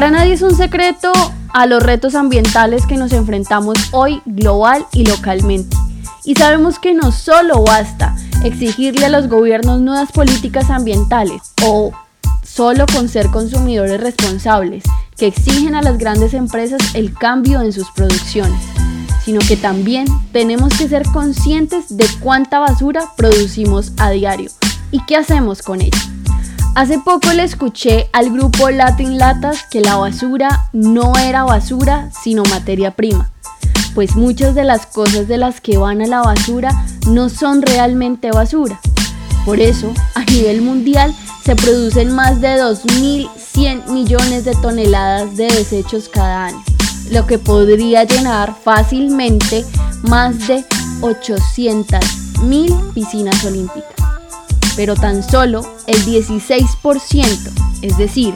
Para nadie es un secreto a los retos ambientales que nos enfrentamos hoy global y localmente. Y sabemos que no solo basta exigirle a los gobiernos nuevas políticas ambientales o solo con ser consumidores responsables que exigen a las grandes empresas el cambio en sus producciones, sino que también tenemos que ser conscientes de cuánta basura producimos a diario y qué hacemos con ella. Hace poco le escuché al grupo Latin Latas que la basura no era basura, sino materia prima, pues muchas de las cosas de las que van a la basura no son realmente basura. Por eso, a nivel mundial, se producen más de 2.100 millones de toneladas de desechos cada año, lo que podría llenar fácilmente más de 800.000 piscinas olímpicas. Pero tan solo el 16%, es decir,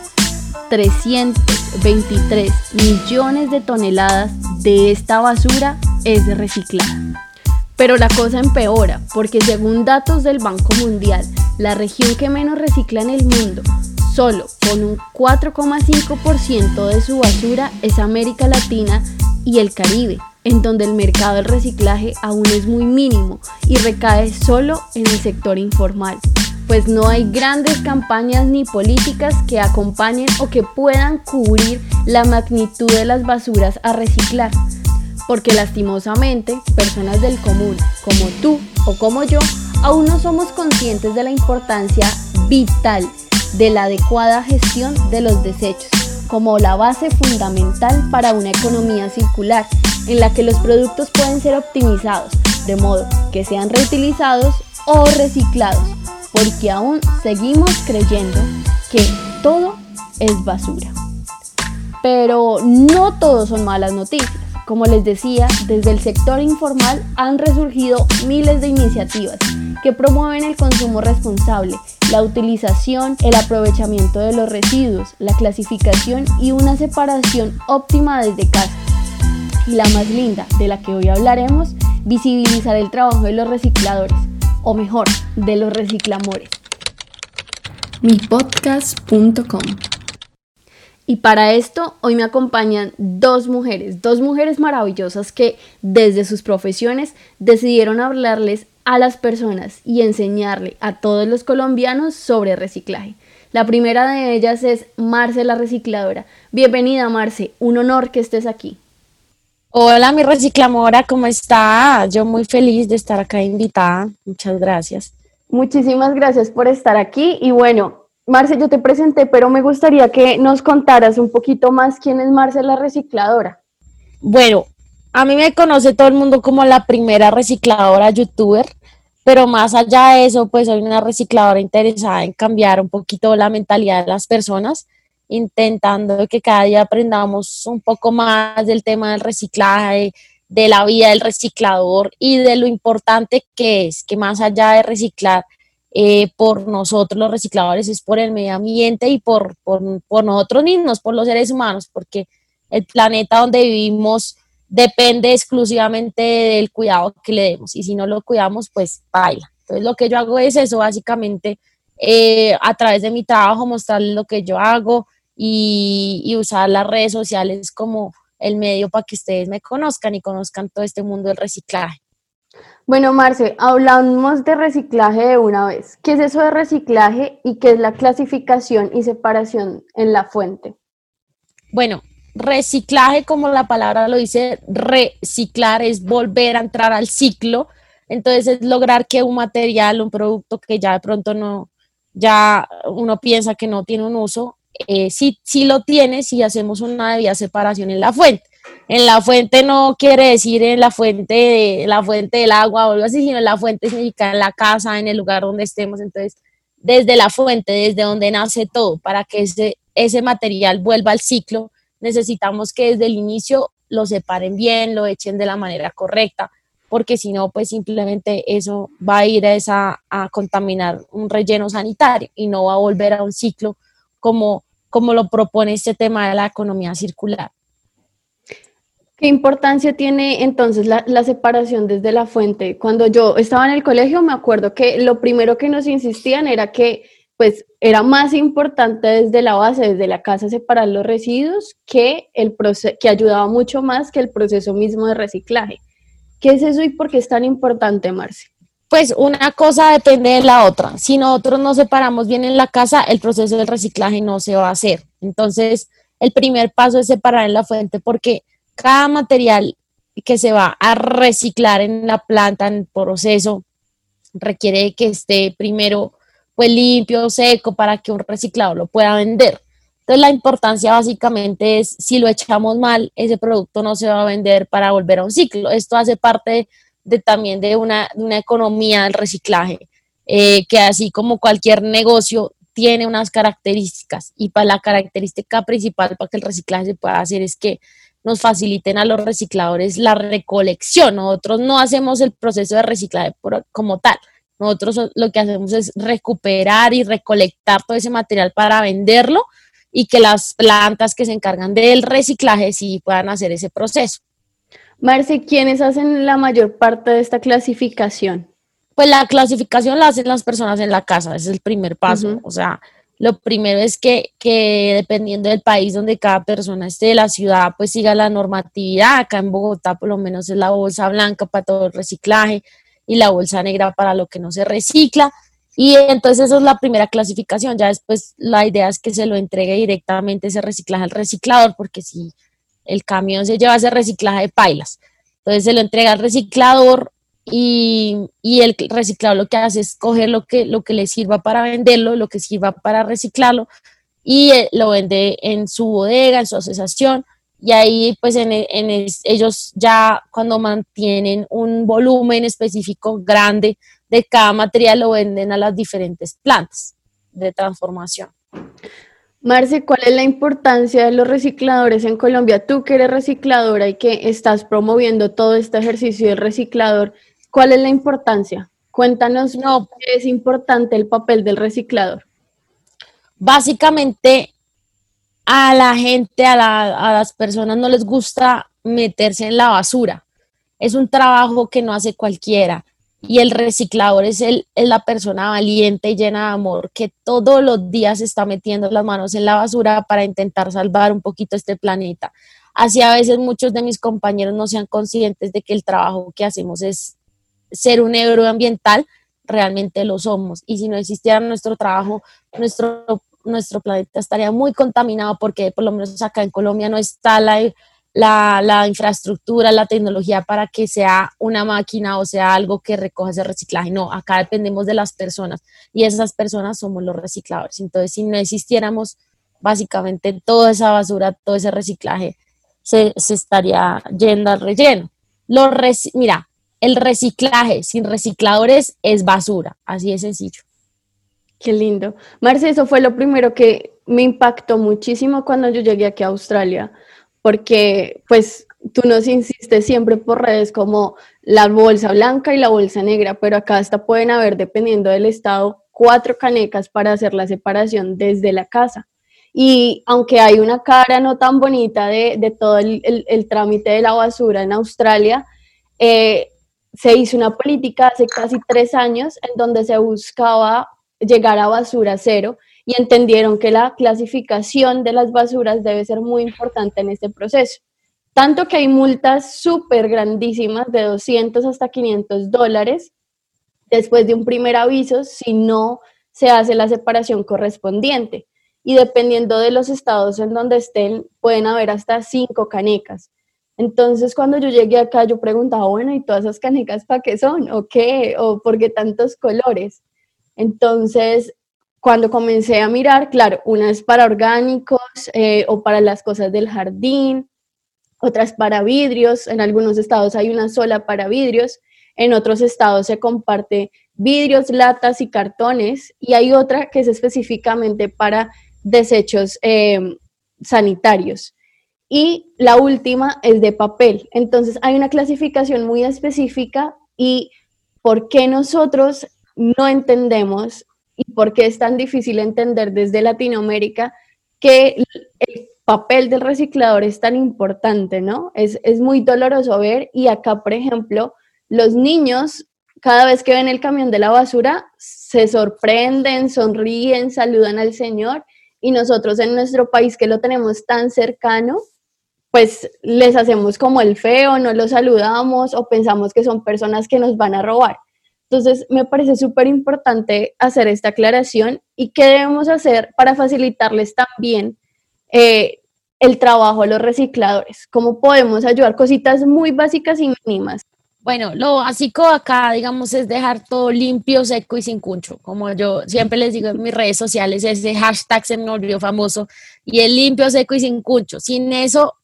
323 millones de toneladas de esta basura es reciclada. Pero la cosa empeora porque según datos del Banco Mundial, la región que menos recicla en el mundo, solo con un 4,5% de su basura es América Latina y el Caribe, en donde el mercado del reciclaje aún es muy mínimo y recae solo en el sector informal, pues no hay grandes campañas ni políticas que acompañen o que puedan cubrir la magnitud de las basuras a reciclar porque lastimosamente personas del común, como tú o como yo, aún no somos conscientes de la importancia vital de la adecuada gestión de los desechos, como la base fundamental para una economía circular, en la que los productos pueden ser optimizados, de modo que sean reutilizados o reciclados, porque aún seguimos creyendo que todo es basura. Pero no todo son malas noticias. Como les decía, desde el sector informal han resurgido miles de iniciativas que promueven el consumo responsable, la utilización, el aprovechamiento de los residuos, la clasificación y una separación óptima desde casa. Y la más linda, de la que hoy hablaremos, visibilizar el trabajo de los recicladores, o mejor, de los reciclamores. mipodcast.com y para esto hoy me acompañan dos mujeres, dos mujeres maravillosas que desde sus profesiones decidieron hablarles a las personas y enseñarle a todos los colombianos sobre reciclaje. La primera de ellas es Marce la recicladora. Bienvenida Marce, un honor que estés aquí. Hola mi reciclamora, ¿cómo está? Yo muy feliz de estar acá invitada. Muchas gracias. Muchísimas gracias por estar aquí y bueno, Marce, yo te presenté, pero me gustaría que nos contaras un poquito más quién es Marce la recicladora. Bueno, a mí me conoce todo el mundo como la primera recicladora youtuber, pero más allá de eso, pues soy una recicladora interesada en cambiar un poquito la mentalidad de las personas, intentando que cada día aprendamos un poco más del tema del reciclaje, de la vida del reciclador y de lo importante que es que más allá de reciclar, eh, por nosotros los recicladores, es por el medio ambiente y por, por, nosotros mismos, por los seres humanos, porque el planeta donde vivimos depende exclusivamente del cuidado que le demos y si no lo cuidamos, pues baila. Entonces lo que yo hago es eso, básicamente eh, a través de mi trabajo mostrarles lo que yo hago y, y usar las redes sociales como el medio para que ustedes me conozcan y conozcan todo este mundo del reciclaje. Bueno, Marce, hablamos de reciclaje de una vez. ¿Qué es eso de reciclaje y qué es la clasificación y separación en la fuente? Bueno, reciclaje, como la palabra lo dice, reciclar es volver a entrar al ciclo. Entonces es lograr que un material, un producto que ya de pronto no, ya uno piensa que no tiene un uso, eh, sí, sí lo tiene si hacemos una debida separación en la fuente. En la fuente no quiere decir en la fuente, la fuente del agua o algo así, sino en la fuente significa en la casa, en el lugar donde estemos. Entonces, desde la fuente, desde donde nace todo, para que ese, ese material vuelva al ciclo, necesitamos que desde el inicio lo separen bien, lo echen de la manera correcta, porque si no, pues simplemente eso va a ir a, esa, a contaminar un relleno sanitario y no va a volver a un ciclo como, como lo propone este tema de la economía circular. ¿Qué importancia tiene entonces la, separación desde la fuente? Cuando yo estaba en el colegio me acuerdo que lo primero que nos insistían era que pues era más importante desde la base, desde la casa, separar los residuos que, el que ayudaba mucho más que el proceso mismo de reciclaje. ¿Qué es eso y por qué es tan importante, Marce? Pues una cosa depende de la otra. Si nosotros no separamos bien en la casa, el proceso del reciclaje no se va a hacer. Entonces, el primer paso es separar en la fuente porque cada material que se va a reciclar en la planta, en el proceso, requiere que esté primero pues limpio, seco, para que un reciclado lo pueda vender. Entonces la importancia básicamente es si lo echamos mal, ese producto no se va a vender para volver a un ciclo. Esto hace parte también de una, economía del reciclaje, eh, que así como cualquier negocio tiene unas características y para la característica principal para que el reciclaje se pueda hacer es que nos faciliten a los recicladores la recolección. Nosotros no hacemos el proceso de reciclaje como tal. Nosotros lo que hacemos es recuperar y recolectar todo ese material para venderlo y que las plantas que se encargan del reciclaje sí puedan hacer ese proceso. Marce, ¿quiénes hacen la mayor parte de esta clasificación? Pues la clasificación la hacen las personas en la casa, ese es el primer paso. O sea, lo primero es que, que, dependiendo del país donde cada persona esté, de la ciudad, pues siga la normatividad. Acá en Bogotá, por lo menos, es la bolsa blanca para todo el reciclaje y la bolsa negra para lo que no se recicla. Y entonces esa es la primera clasificación. Ya después la idea es que se lo entregue directamente ese reciclaje al reciclador, porque si el camión se lleva ese reciclaje de pailas, entonces se lo entrega al reciclador, y, el reciclado lo que hace es coger lo que, lo que le sirva para venderlo, lo que sirva para reciclarlo y eh, lo vende en su bodega, en su asociación y ahí pues en, ellos ya cuando mantienen un volumen específico grande de cada material lo venden a las diferentes plantas de transformación. Marce, ¿cuál es la importancia de los recicladores en Colombia? Tú que eres recicladora y que estás promoviendo todo este ejercicio del reciclador, ¿Cuál es la importancia? Cuéntanos, no, es importante el papel del reciclador? Básicamente, a la gente, a, las personas no les gusta meterse en la basura. Es un trabajo que no hace cualquiera. Y el reciclador es, el, es la persona valiente y llena de amor que todos los días está metiendo las manos en la basura para intentar salvar un poquito este planeta. Así a veces muchos de mis compañeros no sean conscientes de que el trabajo que hacemos es ser un héroe ambiental, realmente lo somos. Y si no existiera nuestro trabajo, nuestro, nuestro planeta estaría muy contaminado porque por lo menos acá en Colombia no está la, la, infraestructura, la tecnología para que sea una máquina o sea algo que recoja ese reciclaje. No, acá dependemos de las personas y esas personas somos los recicladores. Entonces, si no existiéramos básicamente toda esa basura, todo ese reciclaje, se, se estaría yendo al relleno. Los mira, el reciclaje sin recicladores es basura, así de sencillo. Qué lindo. Marce, eso fue lo primero que me impactó muchísimo cuando yo llegué aquí a Australia, porque pues tú nos insistes siempre por redes como la bolsa blanca y la bolsa negra, pero acá hasta pueden haber, dependiendo del estado, cuatro canecas para hacer la separación desde la casa. Y aunque hay una cara no tan bonita de, todo el, trámite de la basura en Australia, eh, se hizo una política hace casi tres años en donde se buscaba llegar a basura cero y entendieron que la clasificación de las basuras debe ser muy importante en este proceso. Tanto que hay multas súper grandísimas de 200 hasta 500 dólares después de un primer aviso si no se hace la separación correspondiente. Y dependiendo de los estados en donde estén, pueden haber hasta cinco canecas. Entonces, cuando yo llegué acá, yo preguntaba, bueno, ¿y todas esas canecas para qué son? ¿O qué? ¿O por qué tantos colores? Entonces, cuando comencé a mirar, claro, unas para orgánicos eh, o para las cosas del jardín, otras para vidrios, en algunos estados hay una sola para vidrios, en otros estados se comparte vidrios, latas y cartones, y hay otra que es específicamente para desechos eh, sanitarios y la última es de papel. Entonces hay una clasificación muy específica y por qué nosotros no entendemos y por qué es tan difícil entender desde Latinoamérica que el papel del reciclador es tan importante, ¿no? Es, es muy doloroso ver y acá, por ejemplo, los niños cada vez que ven el camión de la basura, se sorprenden, sonríen, saludan al Señor y nosotros en nuestro país que lo tenemos tan cercano, pues les hacemos como el feo, no los saludamos o pensamos que son personas que nos van a robar. Entonces, me parece súper importante hacer esta aclaración y qué debemos hacer para facilitarles también eh, el trabajo a los recicladores. ¿Cómo podemos ayudar? Cositas muy básicas y mínimas. Bueno, lo básico acá, digamos, es dejar todo limpio, seco y sin cuncho. Como yo siempre les digo en mis redes sociales, ese hashtag se me volvió famoso. Y el limpio, seco y sin cuncho. Sin eso,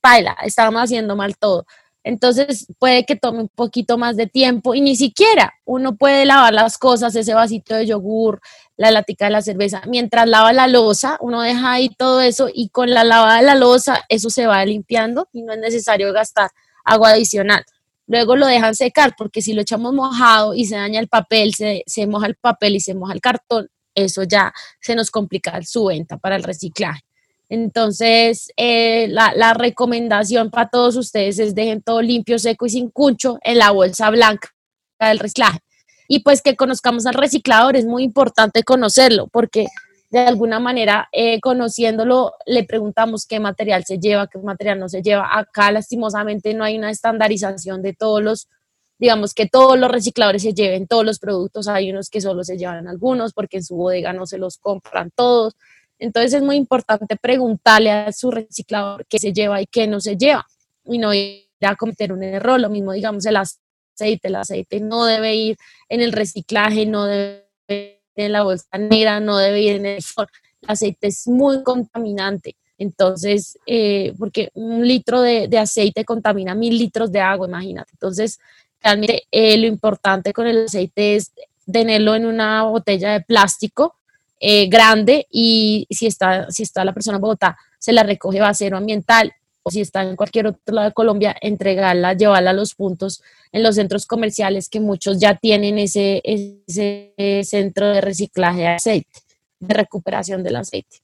baila, estamos haciendo mal todo. Entonces puede que tome un poquito más de tiempo y ni siquiera uno puede lavar las cosas, ese vasito de yogur, la latica de la cerveza. Mientras lava la losa, uno deja ahí todo eso y con la lavada de la losa eso se va limpiando y no es necesario gastar agua adicional. Luego lo dejan secar porque si lo echamos mojado y se daña el papel, se, se moja el papel y se moja el cartón, eso ya se nos complica su venta para el reciclaje. Entonces, eh, la, recomendación para todos ustedes es dejen todo limpio, seco y sin cuncho en la bolsa blanca del reciclaje. Y pues que conozcamos al reciclador, es muy importante conocerlo, porque de alguna manera, eh, conociéndolo, le preguntamos qué material se lleva, qué material no se lleva. Acá, lastimosamente, no hay una estandarización de todos los, digamos, que todos los recicladores se lleven todos los productos. Hay unos que solo se llevan algunos porque en su bodega no se los compran todos. Entonces es muy importante preguntarle a su reciclador qué se lleva y qué no se lleva y no ir a cometer un error. Lo mismo, digamos, el aceite. El aceite no debe ir en el reciclaje, no debe ir en la bolsa negra, no debe ir en el... El aceite es muy contaminante. Entonces, eh, porque un litro de, aceite contamina mil litros de agua, imagínate. Entonces, realmente eh, lo importante con el aceite es tenerlo en una botella de plástico eh, grande y si está, si está la persona en Bogotá, se la recoge a cero ambiental o si está en cualquier otro lado de Colombia, entregarla, llevarla a los puntos en los centros comerciales que muchos ya tienen ese, ese centro de reciclaje de aceite, de recuperación del aceite.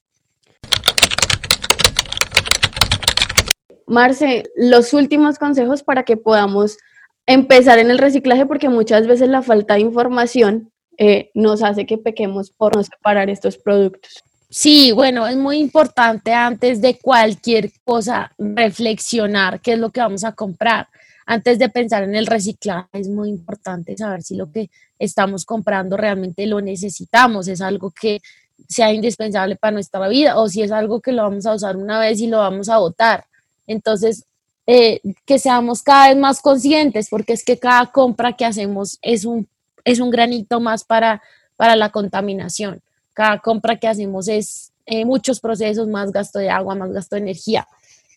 Marce, los últimos consejos para que podamos empezar en el reciclaje, porque muchas veces la falta de información eh, nos hace que pequemos por no separar estos productos. Sí, bueno, es muy importante antes de cualquier cosa reflexionar qué es lo que vamos a comprar. Antes de pensar en el reciclaje, es muy importante saber si lo que estamos comprando realmente lo necesitamos, es algo que sea indispensable para nuestra vida o si es algo que lo vamos a usar una vez y lo vamos a botar. Entonces, eh, que seamos cada vez más conscientes, porque es que cada compra que hacemos es un es un granito más para, para la contaminación. Cada compra que hacemos es eh, muchos procesos, más gasto de agua, más gasto de energía,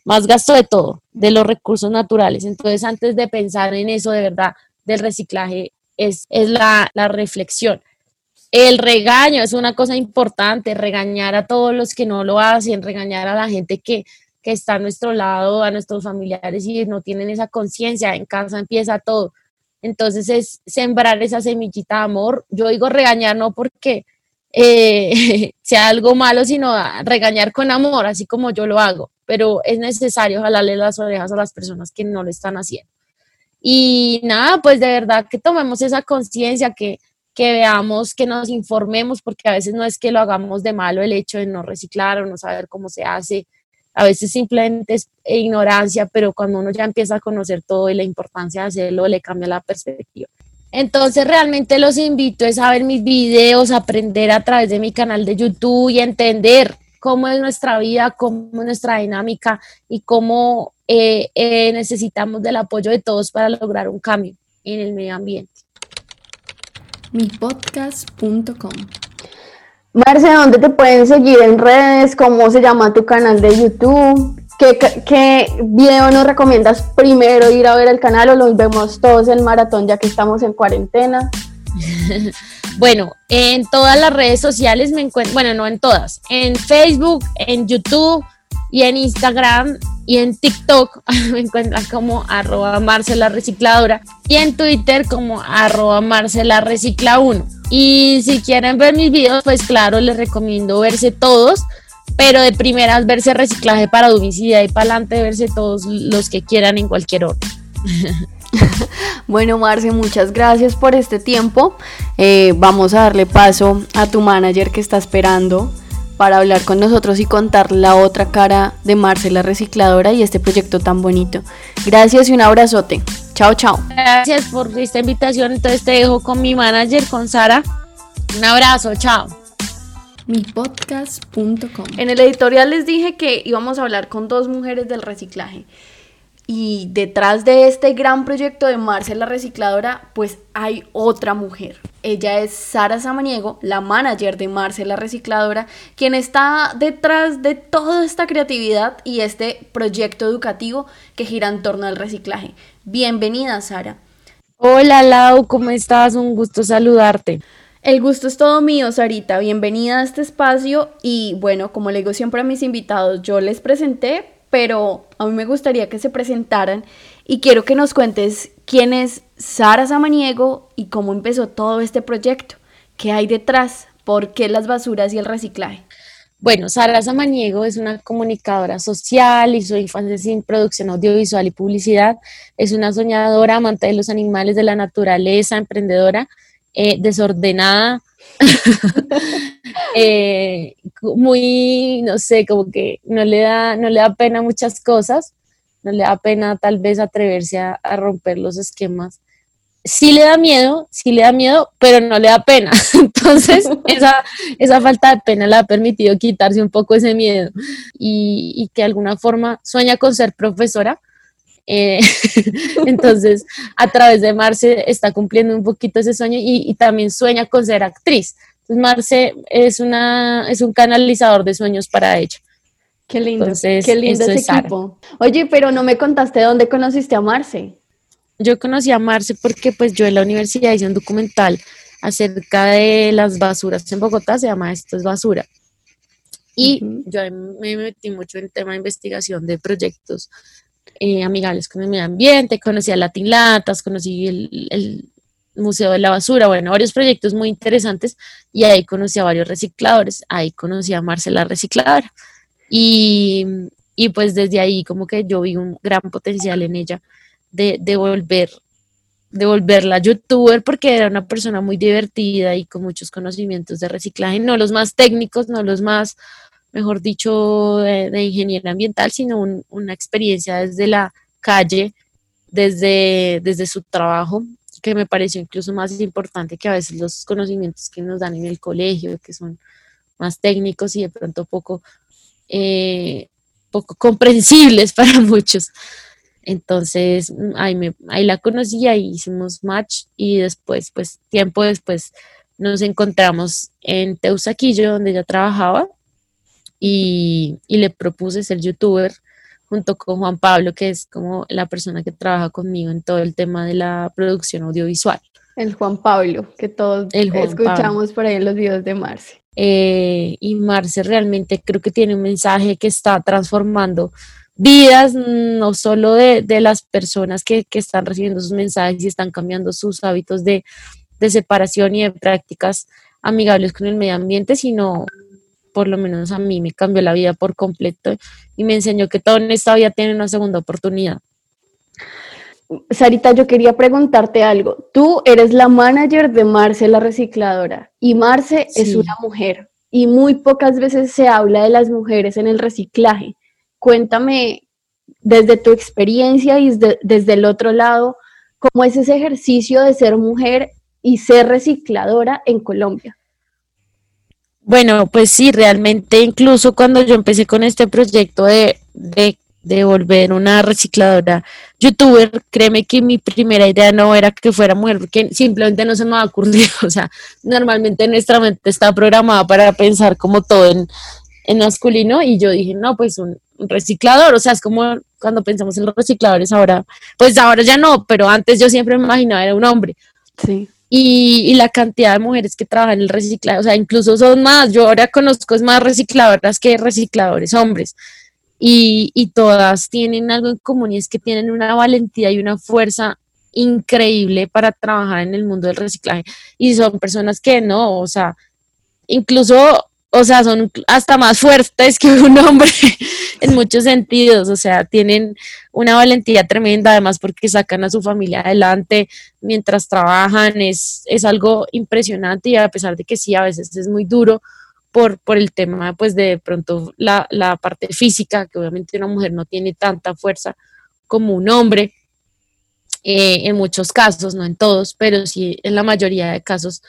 más gasto de todo, de los recursos naturales. Entonces, antes de pensar en eso de verdad del reciclaje, es, es la, la reflexión. El regaño es una cosa importante, regañar a todos los que no lo hacen, regañar a la gente que, que está a nuestro lado, a nuestros familiares y no tienen esa conciencia. En casa empieza todo. Entonces es sembrar esa semillita de amor. Yo digo regañar no porque eh, sea algo malo, sino regañar con amor, así como yo lo hago. Pero es necesario jalarle las orejas a las personas que no lo están haciendo. Y nada, pues de verdad que tomemos esa conciencia, que, que veamos, que nos informemos, porque a veces no es que lo hagamos de malo el hecho de no reciclar o no saber cómo se hace, a veces simplemente es ignorancia, pero cuando uno ya empieza a conocer todo y la importancia de hacerlo, le cambia la perspectiva. Entonces realmente los invito a ver mis videos, aprender a través de mi canal de YouTube y entender cómo es nuestra vida, cómo es nuestra dinámica y cómo eh, eh, necesitamos del apoyo de todos para lograr un cambio en el medio ambiente. mipodcast.com Marce, ¿dónde te pueden seguir en redes? ¿Cómo se llama tu canal de YouTube? ¿Qué, ¿Qué, video nos recomiendas primero ir a ver el canal o los vemos todos el maratón ya que estamos en cuarentena? bueno, en todas las redes sociales me encuentro, bueno, no en todas, en Facebook, en YouTube y en Instagram y en TikTok me encuentran como arroba Marcela Recicladora y en Twitter como arroba Marcela Recicla 1. Y si quieren ver mis videos, pues claro, les recomiendo verse todos, pero de primeras verse reciclaje para domicilio y para adelante verse todos los que quieran en cualquier orden. bueno, Marce, muchas gracias por este tiempo. Eh, vamos a darle paso a tu manager que está esperando para hablar con nosotros y contar la otra cara de Marce la recicladora y este proyecto tan bonito. Gracias y un abrazote. Chao, chao. Gracias por esta invitación. Entonces te dejo con mi manager, con Sara. Un abrazo, chao. Mipodcast.com. En el editorial les dije que íbamos a hablar con dos mujeres del reciclaje. Y detrás de este gran proyecto de Marce la recicladora, pues hay otra mujer. Ella es Sara Samaniego, la manager de Marce la recicladora, quien está detrás de toda esta creatividad y este proyecto educativo que gira en torno al reciclaje. Bienvenida, Sara. Hola, Lau, ¿cómo estás? Un gusto saludarte. El gusto es todo mío, Sarita. Bienvenida a este espacio y bueno, como le digo siempre a mis invitados, yo les presenté, pero a mí me gustaría que se presentaran y quiero que nos cuentes quién es Sara Samaniego y cómo empezó todo este proyecto, qué hay detrás, por qué las basuras y el reciclaje. Bueno, Sara Samaniego es una comunicadora social, hizo infancia sin producción audiovisual y publicidad, es una soñadora, amante de los animales, de la naturaleza, emprendedora, eh, desordenada, eh, muy, no sé, como que no le, da, no le da pena muchas cosas, no le da pena tal vez atreverse a, romper los esquemas. Sí le da miedo, sí le da miedo, pero no le da pena. Entonces, esa, esa falta de pena le ha permitido quitarse un poco ese miedo y, que de alguna forma sueña con ser profesora. Eh, entonces, a través de Marce está cumpliendo un poquito ese sueño y, también sueña con ser actriz. Entonces, Marce es, una, es un canalizador de sueños para ella. Qué lindo, qué lindo ese equipo. Oye, pero no me contaste dónde conociste a Marce. Yo conocí a Marce porque pues yo en la universidad hice un documental acerca de las basuras en Bogotá, se llama Esto es basura. Y yo me metí mucho en tema de investigación de proyectos eh, amigables con el medio ambiente, conocí a Latin Latas, conocí el, Museo de la Basura, bueno, varios proyectos muy interesantes y ahí conocí a varios recicladores, ahí conocí a Marcela Recicladora y, y pues desde ahí como que yo vi un gran potencial en ella de, de volver de volverla youtuber porque era una persona muy divertida y con muchos conocimientos de reciclaje, no los más técnicos, no los más, mejor dicho, de, de ingeniería ambiental, sino una experiencia desde la calle, desde, desde su trabajo que me pareció incluso más importante que a veces los conocimientos que nos dan en el colegio, que son más técnicos y de pronto poco, eh, poco comprensibles para muchos. Entonces, ahí, me, ahí la conocí, ahí hicimos match y después, pues tiempo después, nos encontramos en Teusaquillo, donde ella trabajaba, y, y le propuse ser youtuber junto con Juan Pablo, que es como la persona que trabaja conmigo en todo el tema de la producción audiovisual. El Juan Pablo, que todos escuchamos por ahí en los videos de Marce. Eh, y Marce realmente creo que tiene un mensaje que está transformando vidas, no solo de, las personas que, están recibiendo sus mensajes y están cambiando sus hábitos de, de separación y de prácticas amigables con el medio ambiente, sino por lo menos a mí me cambió la vida por completo y me enseñó que todo en esta vida tiene una segunda oportunidad. Sarita, yo quería preguntarte algo. Tú eres la manager de Marce la recicladora y Marce es una mujer y muy pocas veces se habla de las mujeres en el reciclaje. Cuéntame desde tu experiencia y desde, desde el otro lado, ¿cómo es ese ejercicio de ser mujer y ser recicladora en Colombia? Bueno, pues sí, realmente incluso cuando yo empecé con este proyecto de, de, volver una recicladora youtuber, créeme que mi primera idea no era que fuera mujer, porque simplemente no se me ha ocurrido, o sea, normalmente nuestra mente está programada para pensar como todo en, en masculino y yo dije, no, pues un, reciclador, o sea, es como cuando pensamos en los recicladores ahora, pues ahora ya no, pero antes yo siempre me imaginaba era un hombre. Sí y, la cantidad de mujeres que trabajan en el reciclaje, o sea, incluso son más, yo ahora conozco es más recicladoras que recicladores hombres. Y, y todas tienen algo en común y es que tienen una valentía y una fuerza increíble para trabajar en el mundo del reciclaje. Y son personas que no, o sea, incluso o sea, son hasta más fuertes que un hombre en muchos sentidos, o sea, tienen una valentía tremenda, además porque sacan a su familia adelante mientras trabajan, es, es algo impresionante y a pesar de que sí, a veces es muy duro por, por el tema, pues de pronto la, la parte física, que obviamente una mujer no tiene tanta fuerza como un hombre, eh, en muchos casos, no en todos, pero sí en la mayoría de casos.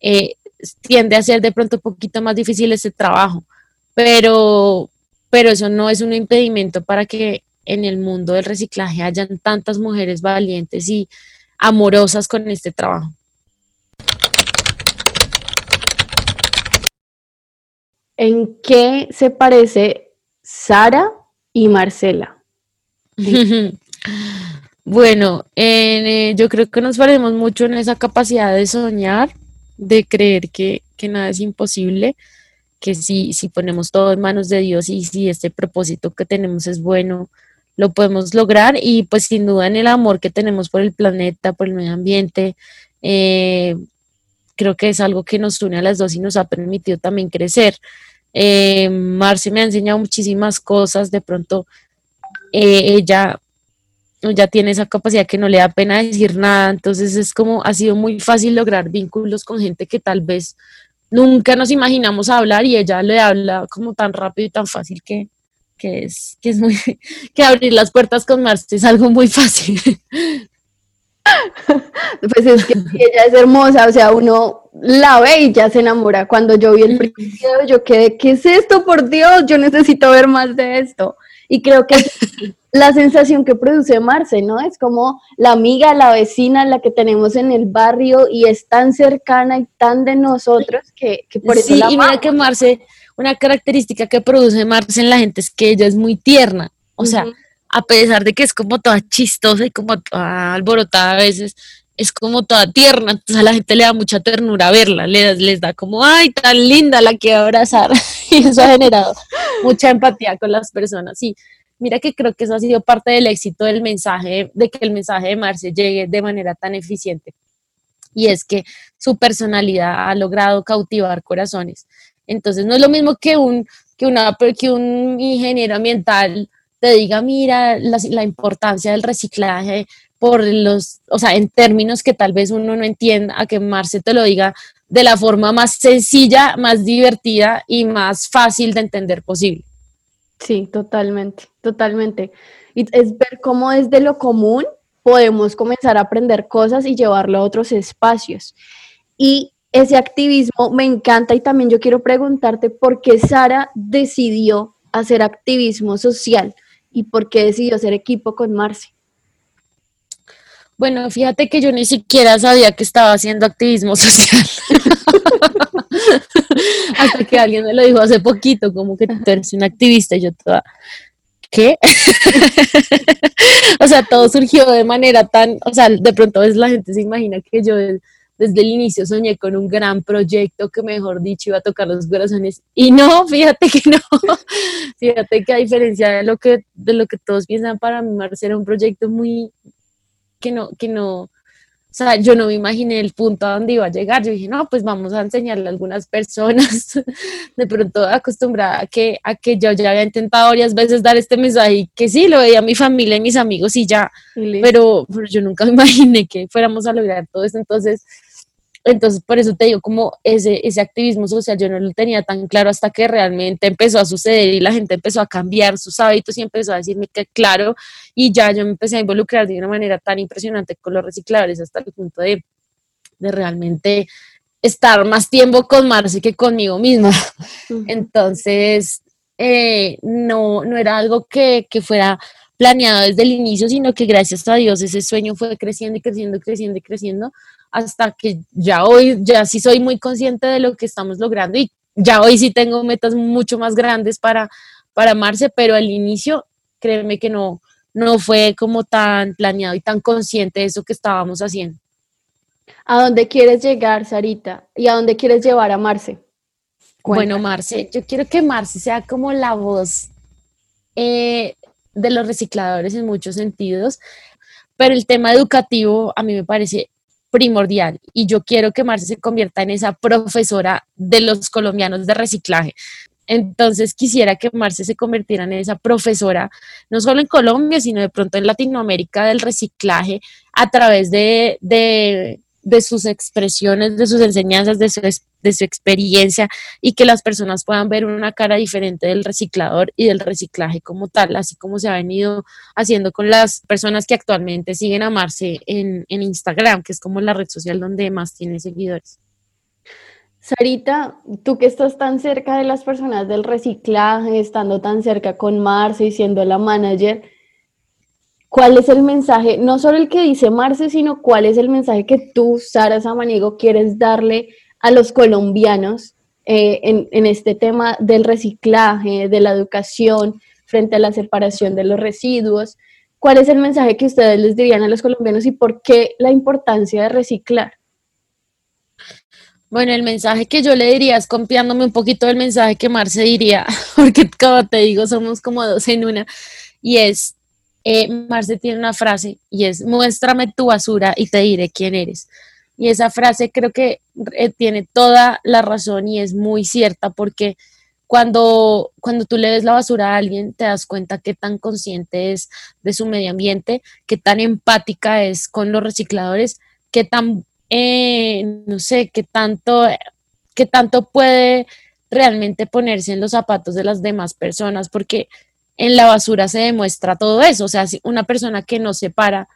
Eh, tiende a ser de pronto un poquito más difícil ese trabajo, pero, pero eso no es un impedimento para que en el mundo del reciclaje hayan tantas mujeres valientes y amorosas con este trabajo. ¿En qué se parece Sara y Marcela? bueno, eh, yo creo que nos parecemos mucho en esa capacidad de soñar, de creer que, nada es imposible, que si, si ponemos todo en manos de Dios y si este propósito que tenemos es bueno, lo podemos lograr y pues sin duda en el amor que tenemos por el planeta, por el medio ambiente, eh, creo que es algo que nos une a las dos y nos ha permitido también crecer. Eh, Marce me ha enseñado muchísimas cosas, de pronto eh, ella ya tiene esa capacidad que no le da pena decir nada, entonces es como ha sido muy fácil lograr vínculos con gente que tal vez nunca nos imaginamos hablar y ella le habla como tan rápido y tan fácil que, es, que es muy, que abrir las puertas con Marce es algo muy fácil. Pues es que ella es hermosa, o sea, uno la ve y ya se enamora. Cuando yo vi el primer video, yo quedé, ¿qué es esto? Por Dios, yo necesito ver más de esto. Y creo que la sensación que produce Marce, ¿no? Es como la amiga, la vecina, la que tenemos en el barrio y es tan cercana y tan de nosotros que, por eso sí, y mira que Marce, una característica que produce Marce en la gente es que ella es muy tierna, o sea, a pesar de que es como toda chistosa y como toda alborotada a veces, es como toda tierna, entonces a la gente le da mucha ternura verla, les, les da como, ay, tan linda, la quiero abrazar, y eso ha generado mucha empatía con las personas, y mira que creo que eso ha sido parte del éxito del mensaje, de que el mensaje de Marce llegue de manera tan eficiente, y es que su personalidad ha logrado cautivar corazones, entonces no es lo mismo que un, que que un ingeniero ambiental te diga, mira, la, la importancia del reciclaje, por los, o sea, en términos que tal vez uno no entienda, a que Marce te lo diga de la forma más sencilla, más divertida y más fácil de entender posible. Sí, totalmente, totalmente. Y es ver cómo desde lo común podemos comenzar a aprender cosas y llevarlo a otros espacios. Y ese activismo me encanta y también yo quiero preguntarte por qué Sara decidió hacer activismo social y por qué decidió hacer equipo con Marce. Bueno, fíjate que yo ni siquiera sabía que estaba haciendo activismo social. Hasta que alguien me lo dijo hace poquito, como que tú eres un activista y yo toda, ¿qué? o sea, todo surgió de manera tan, o sea, de pronto la gente se imagina que yo desde el inicio soñé con un gran proyecto que mejor dicho iba a tocar los corazones y no, fíjate que no. fíjate que a diferencia de lo que de lo que todos piensan para mí Marce era un proyecto muy que no, que no, o sea, yo no me imaginé el punto a donde iba a llegar. Yo dije, no, pues vamos a enseñarle a algunas personas, de pronto acostumbrada a que, a que yo ya había intentado varias veces dar este mensaje y que sí, lo veía a mi familia y mis amigos y ya, pero, pero, yo nunca me imaginé que fuéramos a lograr todo esto. Entonces, entonces, por eso te digo, como ese, ese activismo social yo no lo tenía tan claro hasta que realmente empezó a suceder y la gente empezó a cambiar sus hábitos y empezó a decirme que claro, y ya yo me empecé a involucrar de una manera tan impresionante con los recicladores hasta el punto de, de realmente estar más tiempo con Marce que conmigo misma. Entonces, eh, no, no era algo que, que fuera planeado desde el inicio, sino que gracias a Dios ese sueño fue creciendo y creciendo, creciendo y creciendo hasta que ya hoy, ya sí soy muy consciente de lo que estamos logrando y ya hoy sí tengo metas mucho más grandes para, para Marce, pero al inicio, créeme que no, no fue como tan planeado y tan consciente de eso que estábamos haciendo. ¿A dónde quieres llegar, Sarita? ¿Y a dónde quieres llevar a Marce? Bueno, Marce, yo quiero que Marce sea como la voz eh, de los recicladores en muchos sentidos, pero el tema educativo a mí me parece primordial y yo quiero que Marce se convierta en esa profesora de los colombianos de reciclaje. Entonces quisiera que Marce se convirtiera en esa profesora, no solo en Colombia, sino de pronto en Latinoamérica del reciclaje a través de, de, de sus expresiones, de sus enseñanzas, de su, de su experiencia y que las personas puedan ver una cara diferente del reciclador y del reciclaje como tal, así como se ha venido haciendo con las personas que actualmente siguen a Marce en, en Instagram, que es como la red social donde más tiene seguidores. Sarita, tú que estás tan cerca de las personas del reciclaje, estando tan cerca con Marce y siendo la manager, ¿Cuál es el mensaje, no solo el que dice Marce, sino cuál es el mensaje que tú, Sara Samaniego, quieres darle a los colombianos eh, en, este tema del reciclaje, de la educación, frente a la separación de los residuos? ¿Cuál es el mensaje que ustedes les dirían a los colombianos y por qué la importancia de reciclar? Bueno, el mensaje que yo le diría es copiándome un poquito del mensaje que Marce diría, porque como te digo, somos como dos en una, y es eh, Marce tiene una frase y es, muéstrame tu basura y te diré quién eres. Y esa frase creo que eh, tiene toda la razón y es muy cierta porque cuando, cuando tú le ves la basura a alguien te das cuenta qué tan consciente es de su medio ambiente, qué tan empática es con los recicladores, qué tan, eh, no sé, qué tanto, qué tanto puede realmente ponerse en los zapatos de las demás personas, porque en la basura se demuestra todo eso. O sea, una persona que no se para,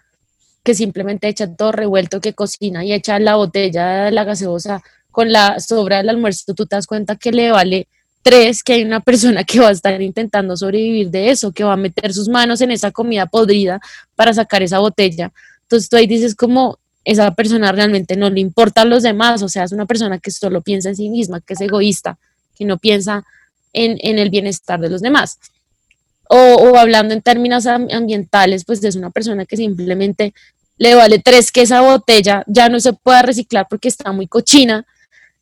que simplemente echa todo revuelto, que cocina y echa la botella de la gaseosa con la sobra del almuerzo, tú te das cuenta que le vale tres, que hay una persona que va a estar intentando sobrevivir de eso, que va a meter sus manos en esa comida podrida para sacar esa botella. Entonces tú ahí dices como esa persona realmente no le importa a los demás, o sea, es una persona que solo piensa en sí misma, que es egoísta, que no piensa en, en el bienestar de los demás o, hablando en términos ambientales, pues es una persona que simplemente le vale tres que esa botella ya no se pueda reciclar porque está muy cochina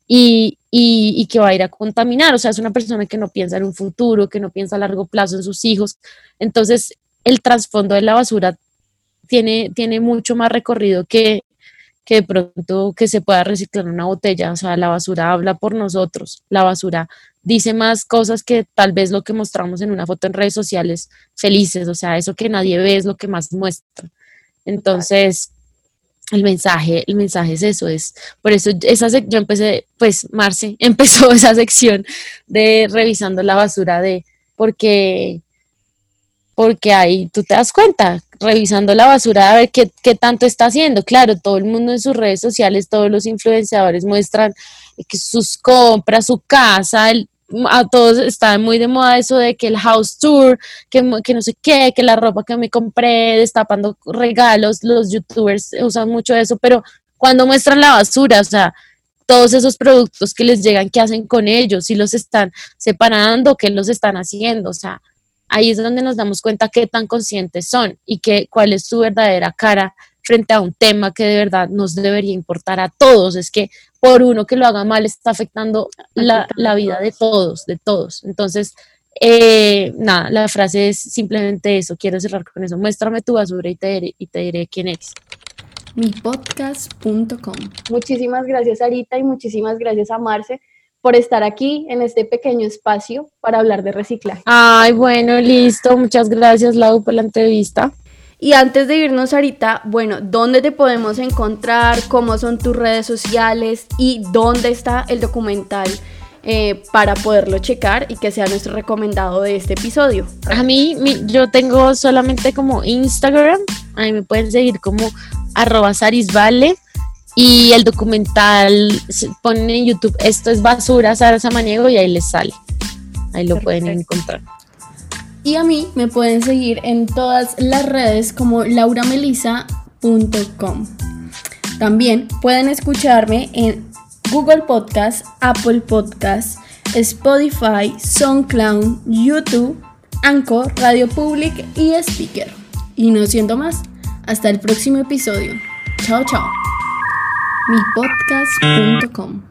y, y, que va a ir a contaminar. O sea, es una persona que no piensa en un futuro, que no piensa a largo plazo en sus hijos. Entonces, el trasfondo de la basura tiene, tiene mucho más recorrido que, que de pronto que se pueda reciclar una botella. O sea, la basura habla por nosotros. La basura dice más cosas que tal vez lo que mostramos en una foto en redes sociales felices, o sea, eso que nadie ve es lo que más muestra. Entonces, el mensaje, el mensaje es eso, es por eso esa yo empecé, pues Marce empezó esa sección de revisando la basura de porque porque ahí tú te das cuenta, revisando la basura a ver qué, qué tanto está haciendo. Claro, todo el mundo en sus redes sociales, todos los influenciadores muestran que sus compras, su casa, a todos está muy de moda eso de que el house tour, que, que, no sé qué, que la ropa que me compré, destapando regalos, los youtubers usan mucho eso, pero cuando muestran la basura, o sea, todos esos productos que les llegan, ¿qué hacen con ellos? Si los están separando, ¿qué los están haciendo? O sea, ahí es donde nos damos cuenta qué tan conscientes son y que, cuál es su verdadera cara frente a un tema que de verdad nos debería importar a todos. Es que por uno que lo haga mal está afectando la, vida de todos, de todos. Entonces, eh, nada, la frase es simplemente eso. Quiero cerrar con eso. Muéstrame tu basura y te diré, y te diré quién eres. Mipodcast.com. Muchísimas gracias, Arita, y muchísimas gracias a Marce por estar aquí en este pequeño espacio para hablar de reciclaje. Ay, bueno, listo. Muchas gracias, Lau, por la entrevista. Y antes de irnos ahorita, bueno, ¿dónde te podemos encontrar? ¿Cómo son tus redes sociales? ¿Y dónde está el documental eh, para poderlo checar y que sea nuestro recomendado de este episodio? A mí, yo tengo solamente como Instagram, ahí me pueden seguir como arroba sarisvale y el documental ponen en YouTube, esto es basura, Sara Samaniego y ahí les sale. Ahí lo pueden encontrar. Y a mí me pueden seguir en todas las redes como lauramelisa.com. También pueden escucharme en Google Podcast, Apple Podcast, Spotify, SoundCloud, YouTube, Anchor, Radio Public y Speaker. Y no siendo más, hasta el próximo episodio. Chao, chao. Mi podcast.com